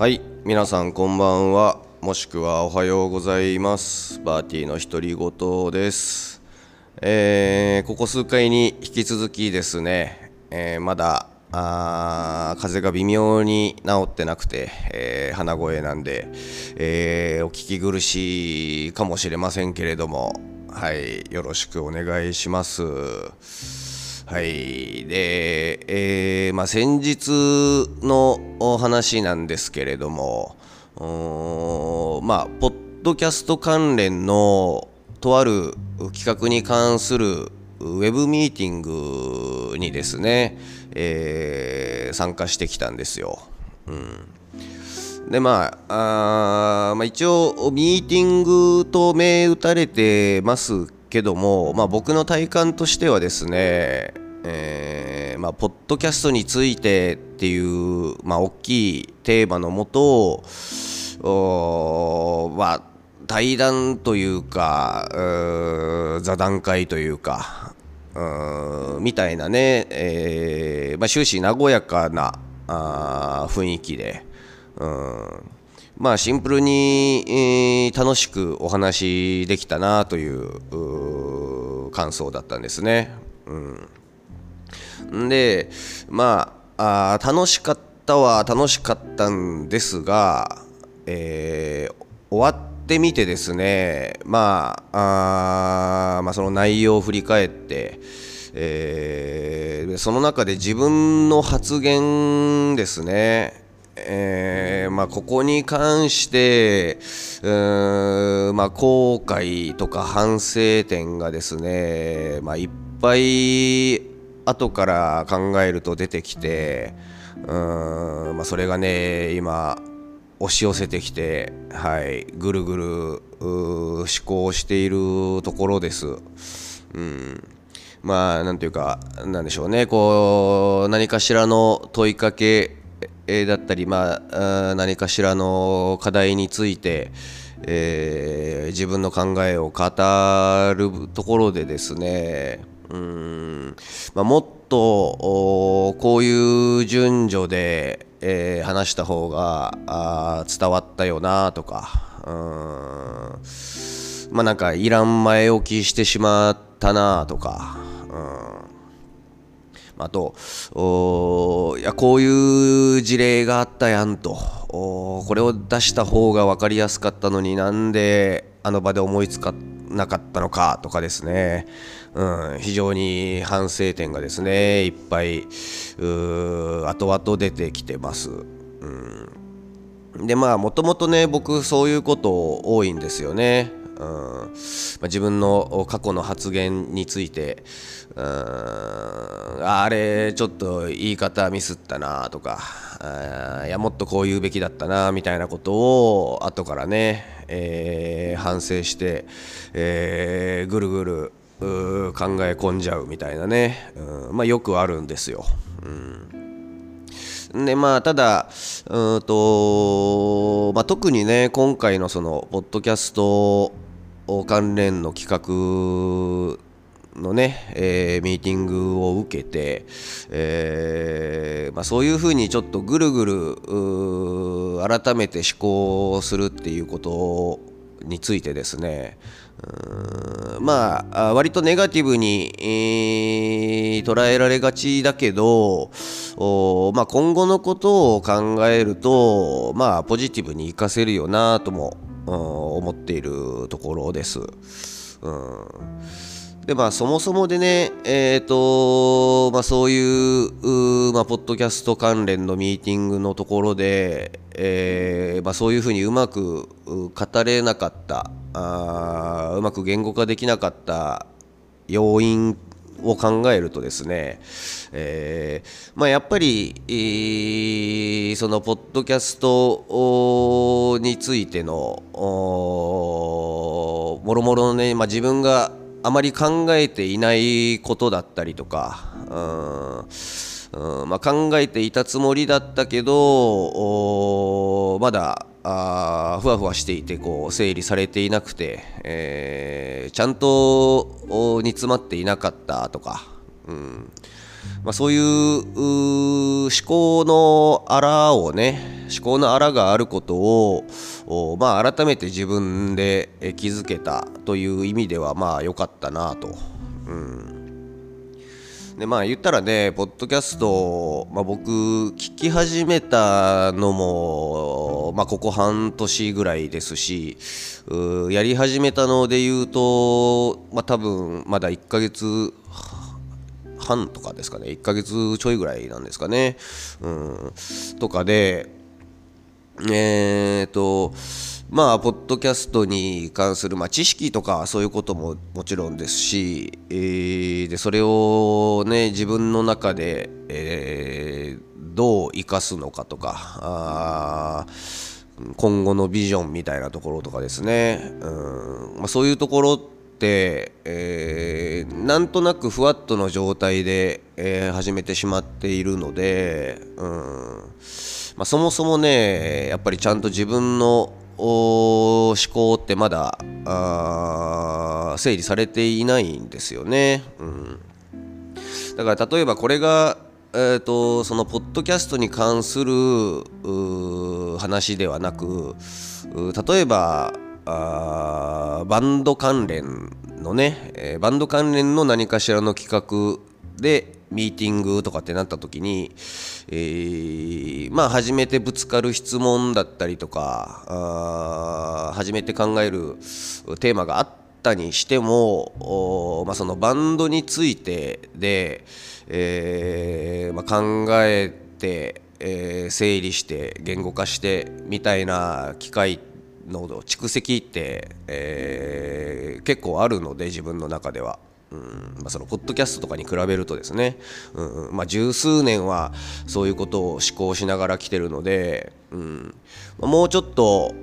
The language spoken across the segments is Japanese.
はい皆さんこんばんは。もしくはおはようございます。バーティーの独り言です。えー、ここ数回に引き続きですね、えー、まだあ風が微妙に治ってなくて、えー、鼻声なんで、えー、お聞き苦しいかもしれませんけれどもはいよろしくお願いします。はいで、えーまあ、先日のお話なんですけれどもまあポッドキャスト関連のとある企画に関するウェブミーティングにですね、えー、参加してきたんですよ。うん、でまああ、まあ、一応ミーティングと銘打たれてますけども、まあ、僕の体感としてはですね、えーまあ、ポッドキャストについてっていう、まあ、大きいテーマのもと、まあ、対談というか座談会というかみたいなね、えーまあ、終始和やかなあ雰囲気で、うんまあ、シンプルに、えー、楽しくお話できたなという感想だったんですね。ん、でまああ楽しかったは楽しかったんですが、えー、終わってみてですね、まあ、あまあその内容を振り返って、えー、その中で自分の発言ですね、えーまあ、ここに関して、うーんまあ、後悔とか反省点がですね、まあ、いっぱい後から考えると出てきて、うんまあ、それがね今押し寄せてきて、はい、ぐるぐる思考しているところです。うんまあ、なんていうか、なんでしょうね、こう、何かしらの問いかけだったり、まあ、何かしらの課題について、え、自分の考えを語るところでですね、うん。まあ、もっとこういう順序で、えー、話した方があ伝わったよなとかうん。まあなんかいらん前置きしてしまったなとかうん。あとおいやこういう事例があったやんと。おこれを出した方が分かりやすかったのになんであの場で思いつかっなかったのかとかですね、うん、非常に反省点がですねいっぱい後々出てきてます。うん、でまあもともとね僕そういうこと多いんですよね。うんまあ、自分の過去の発言についてうんあれちょっと言い方ミスったなとかいやもっとこう言うべきだったなみたいなことを後からね、えー、反省して、えー、ぐるぐる考え込んじゃうみたいなね、うんまあ、よくあるんですよ。うんでまあ、ただうんと、まあ、特にね今回のそのポッドキャスト関連の企画のね、えー、ミーティングを受けて、えーまあ、そういうふうにちょっとぐるぐる改めて思考するっていうことについてですねまあ割とネガティブに、えー、捉えられがちだけどまあ、今後のことを考えると、まあ、ポジティブに活かせるよなとも思っているところです。うんでまあ、そもそもでね、えーとまあ、そういうまあ、ポッドキャスト関連のミーティングのところで、えーまあ、そういうふうにうまく語れなかったあうまく言語化できなかった要因を考えるとですね、えーまあ、やっぱり、えー、そのポッドキャストについてのもろもろのね、まあ、自分があまり考えていないことだったりとか、うんまあ、考えていたつもりだったけどまだあふわふわしていてこう整理されていなくて、えー、ちゃんと煮詰まっていなかったとか、うんまあ、そういう思考のあらをね思考のあらがあることをを、まあ、改めて自分で気づけたという意味ではまあ良かったなと。うん。でまあ言ったらね、ポッドキャスト、まあ、僕、聞き始めたのも、まあ、ここ半年ぐらいですし、やり始めたので言うと、まあ、多分まだ1ヶ月半とかですかね、1ヶ月ちょいぐらいなんですかね、うん、とかで、えーと、まあ、ポッドキャストに関する、まあ、知識とかそういうことももちろんですし、えー、でそれを、ね、自分の中で、えー、どう生かすのかとかあ今後のビジョンみたいなところとかですね、うんまあ、そういうところって、えー、なんとなくふわっとの状態で、えー、始めてしまっているので、うんまあ、そもそもねやっぱりちゃんと自分の思考ってまだ整理されていないんですよね。うん、だから例えばこれが、えーと、そのポッドキャストに関する話ではなく例えばバンド関連のね、えー、バンド関連の何かしらの企画でミーティングとかってなった時に、えー、まあ初めてぶつかる質問だったりとかあ初めて考えるテーマがあったにしても、まあ、そのバンドについてで、えーまあ、考えて、えー、整理して言語化してみたいな機会の蓄積って、えー、結構あるので自分の中では。うんまあ、そのポッドキャストとかに比べるとですね、うんまあ、十数年はそういうことを思考しながら来てるので、うん、もうちょっと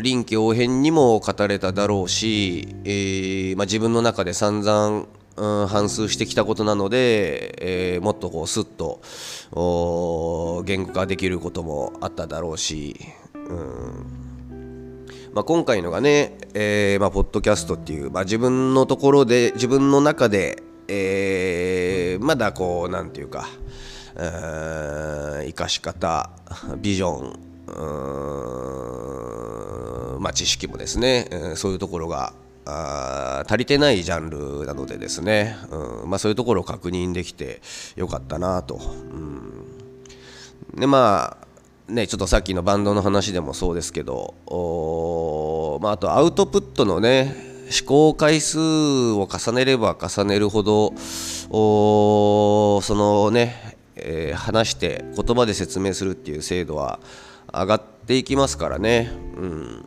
臨機応変にも語れただろうし、えーまあ、自分の中で散々うん、反数してきたことなので、えー、もっとこうスッと言語化できることもあっただろうし、うん。まあ、今回のがね、えーまあ、ポッドキャストっていう、まあ、自分のところで自分の中で、えー、まだこうなんていうか生かし方ビジョンまあ、知識もですね、そういうところが足りてないジャンルなのでですね、うんまあ、そういうところを確認できてよかったなと。うん、でまあね、ちょっとさっきのバンドの話でもそうですけど、まあ、あとアウトプットのね試行回数を重ねれば重ねるほどそのね、えー、話して言葉で説明するっていう精度は上がっていきますからね、うん、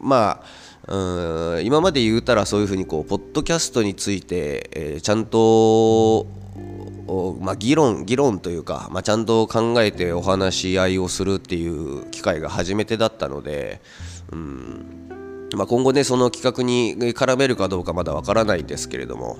まあうん今まで言うたらそういうふうにこうポッドキャストについて、えー、ちゃんとまあ、議論議論というか、まあ、ちゃんと考えてお話し合いをするっていう機会が初めてだったので、うん。まあ、今後ねその企画に絡めるかどうかまだわからないんですけれども、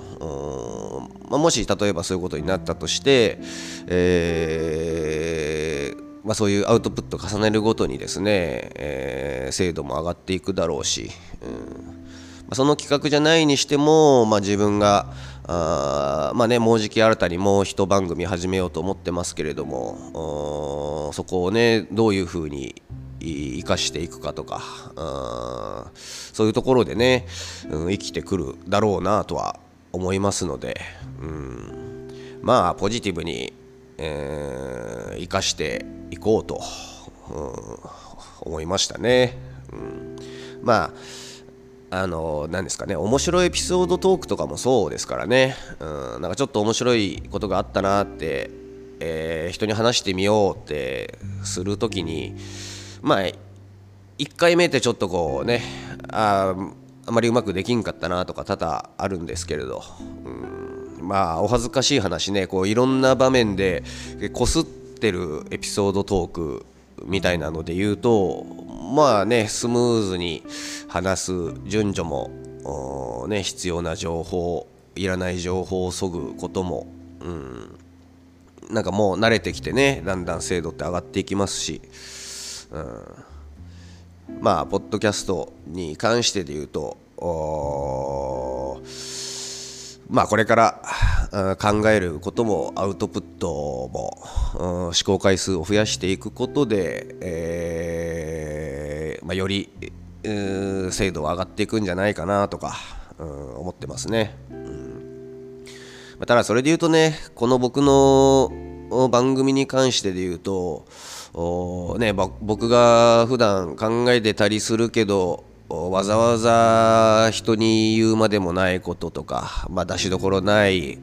まあ、もし例えばそういうことになったとして、えーまあ、そういうアウトプット重ねるごとにですね、えー、精度も上がっていくだろうし、うんまあその企画じゃないにしても、まあ、自分があまあねもうじき新たにもう一番組始めようと思ってますけれどもそこをねどういうふうに生かしていくかとかそういうところでね、うん、生きてくるだろうなとは思いますので、うん、まあポジティブに、えー、生かしていこうと、うん、思いましたね。うん、まああの何ですかね面白いエピソードトークとかもそうですからね、うん、なんかちょっと面白いことがあったなって、えー、人に話してみようってするときにまあ1回目ってちょっとこうねああまりうまくできんかったなとか多々あるんですけれど、うん、まあお恥ずかしい話ねこういろんな場面でこすってるエピソードトークみたいなので言うとまあねスムーズに話す順序も、ね、必要な情報いらない情報をそぐことも、うん、なんかもう慣れてきてねだんだん精度って上がっていきますし、うん、まあポッドキャストに関してで言うとまあこれから考えることもアウトプットも、思考回数を増やしていくことで、えーまあ、より精度は上がっていくんじゃないかなとか、うん、思ってますね、うん。ま、ただそれで言うとねこの僕の番組に関してで言うとね、僕が普段考えてたりするけどわざわざ人に言うまでもないこととか、まあ、出しどころない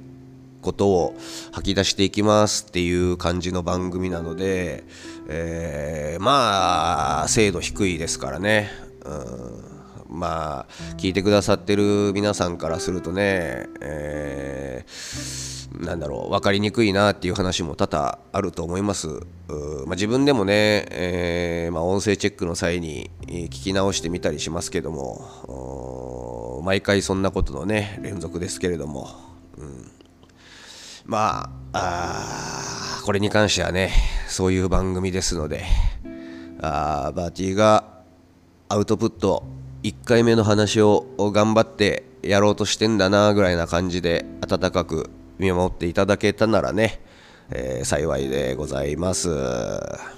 ことを吐き出していきますっていう感じの番組なので、えー、まあ精度低いですからね、うん、まあ聞いてくださってる皆さんからするとね、えー、なんだろう分かりにくいなっていう話も多々あると思います、まあ、自分でもね、えー、まあ、音声チェックの際に聞き直してみたりしますけども毎回そんなことのね連続ですけれども、うん。まあこれに関してはねそういう番組ですのであーバーティーがアウトプット1回目の話を頑張ってやろうとしてんだなぐらいな感じで温かく見守っていただけたならね、えー、幸いでございます。